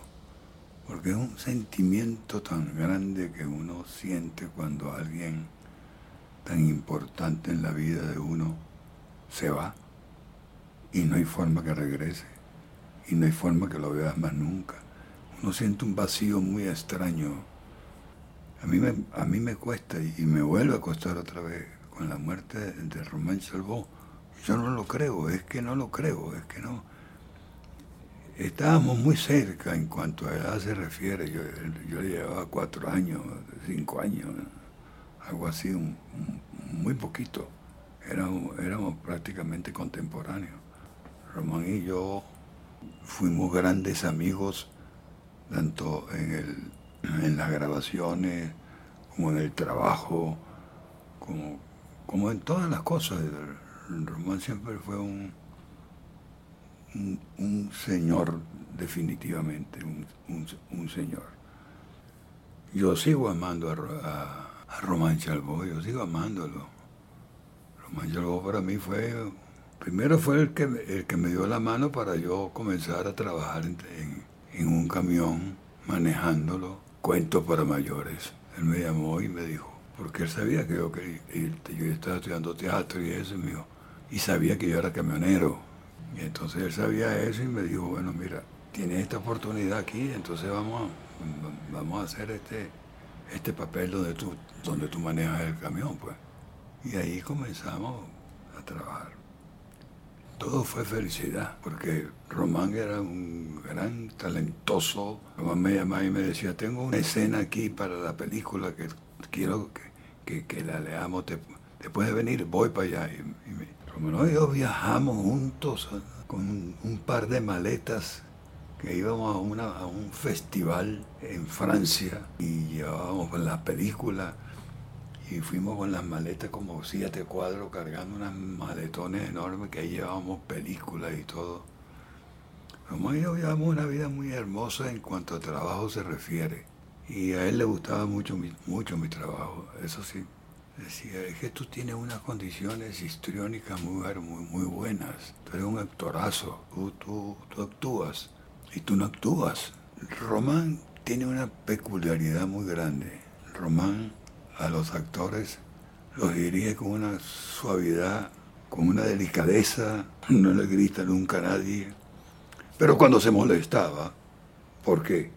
porque es un sentimiento tan grande que uno siente cuando alguien tan importante en la vida de uno se va y no hay forma que regrese y no hay forma que lo veas más nunca. Uno siente un vacío muy extraño. A mí me, a mí me cuesta y me vuelve a costar otra vez con la muerte de Román Salvó. Yo no lo creo, es que no lo creo, es que no. Estábamos muy cerca en cuanto a edad se refiere. Yo, yo llevaba cuatro años, cinco años, algo así, muy poquito. Éramos, éramos prácticamente contemporáneos. Román y yo fuimos grandes amigos, tanto en, las grabaciones como en el trabajo, como, en todas las cosas. Román siempre fue un, señor, definitivamente, un, señor. Yo sigo amando a, a Román Chalbó, yo sigo amándolo. Chalbó para mí fue, primero fue el que, el que me dio la mano para yo comenzar a trabajar en, un camión, manejándolo, cuentos para mayores. Él me llamó y me dijo, porque él sabía que yo, que yo estaba estudiando teatro y eso, y, y sabía que yo era camionero. Y entonces él sabía eso y me dijo, bueno, mira, tienes esta oportunidad aquí, entonces vamos a, vamos a hacer este, este papel donde tú, donde tú manejas el camión, pues. Y ahí comenzamos a trabajar. Todo fue felicidad, porque Román era un gran talentoso. Román me llamaba y me decía, tengo una escena aquí para la película que quiero que, que, la leamos. Después de venir, voy para allá. Y, Román y yo viajamos juntos con un par de maletas que íbamos a, a un festival en Francia y llevábamos la película y fuimos con las maletas como siete cuadros cargando unas maletones enormes que ahí llevábamos películas y todo. Como yo llevamos una vida muy hermosa en cuanto a trabajo se refiere y a él le gustaba mucho mucho mi trabajo, eso sí. Decía, es que tú tienes unas condiciones histriónicas muy, muy, muy buenas, tú eres un actorazo, tú, tú, tú actúas y tú no actúas. Román tiene una peculiaridad muy grande. Román a los actores los dirige con una suavidad, con una delicadeza, no le grita nunca a nadie. Pero cuando se molestaba, porque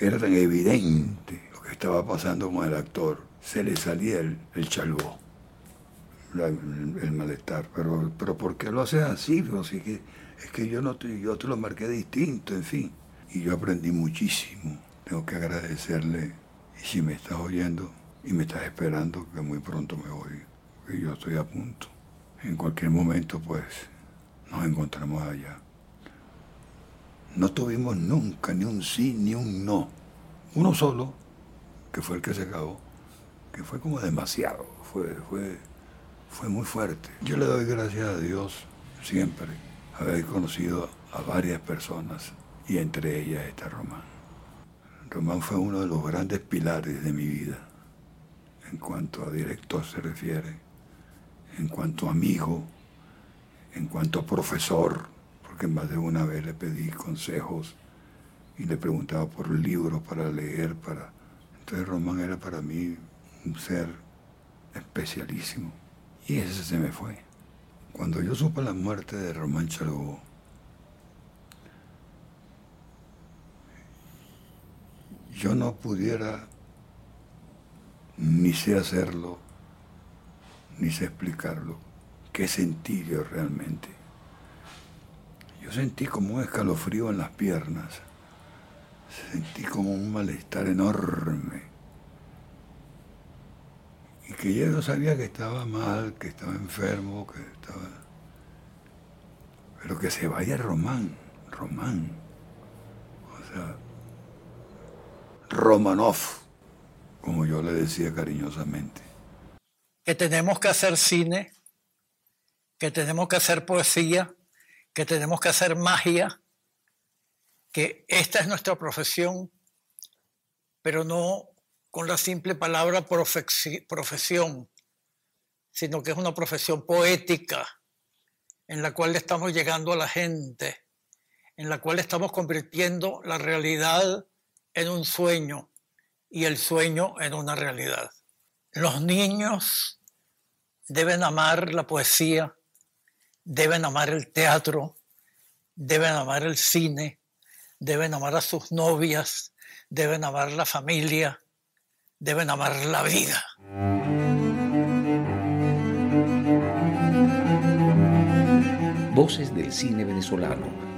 era tan evidente lo que estaba pasando con el actor, se le salía el, el chalbó, el, malestar. Pero, pero ¿por qué lo hace así? Así que es que yo, no te, yo te lo marqué distinto, en fin. Y yo aprendí muchísimo. Tengo que agradecerle. Y si me estás oyendo y me estás esperando, que muy pronto me voy, que yo estoy a punto. En cualquier momento, pues, nos encontramos allá. No tuvimos nunca ni un sí ni un no. Uno solo, que fue el que se acabó, que fue como demasiado, fue, fue, fue muy fuerte. Yo le doy gracias a Dios siempre haber conocido a varias personas y entre ellas está Román. Román fue uno de los grandes pilares de mi vida en cuanto a director se refiere, en cuanto a amigo, en cuanto a profesor, porque más de una vez le pedí consejos y le preguntaba por libros para leer, para... Entonces Román era para mí un ser especialísimo. Y ese se me fue. Cuando yo supe la muerte de Román Chalgó, yo no pudiera ni sé hacerlo, ni sé explicarlo, qué sentí yo realmente. Yo sentí como un escalofrío en las piernas, sentí como un malestar enorme y que yo sabía que estaba mal, que estaba enfermo, que estaba... Pero que se vaya Román, Román. O sea, Romanov, como yo le decía cariñosamente. Que tenemos que hacer cine, que tenemos que hacer poesía, que tenemos que hacer magia, que esta es nuestra profesión, pero no con la simple palabra profesión, sino que es una profesión poética en la cual estamos llegando a la gente, en la cual estamos convirtiendo la realidad en un sueño y el sueño en una realidad. Los niños deben amar la poesía, deben amar el teatro, deben amar el cine, deben amar a sus novias, deben amar la familia, deben amar la vida. Voces del cine venezolano,